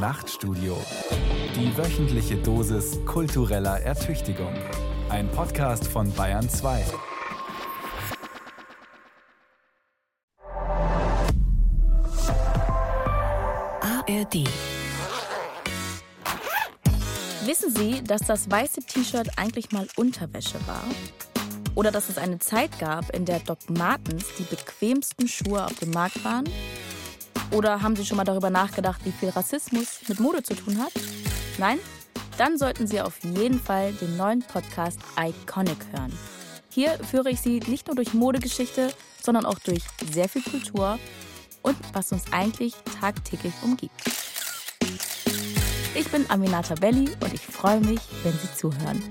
Nachtstudio. Die wöchentliche Dosis kultureller Ertüchtigung. Ein Podcast von Bayern 2. ARD. Wissen Sie, dass das weiße T-Shirt eigentlich mal Unterwäsche war? Oder dass es eine Zeit gab, in der Doc Martens die bequemsten Schuhe auf dem Markt waren? Oder haben Sie schon mal darüber nachgedacht, wie viel Rassismus mit Mode zu tun hat? Nein? Dann sollten Sie auf jeden Fall den neuen Podcast Iconic hören. Hier führe ich Sie nicht nur durch Modegeschichte, sondern auch durch sehr viel Kultur und was uns eigentlich tagtäglich umgibt. Ich bin Aminata Belli und ich freue mich, wenn Sie zuhören.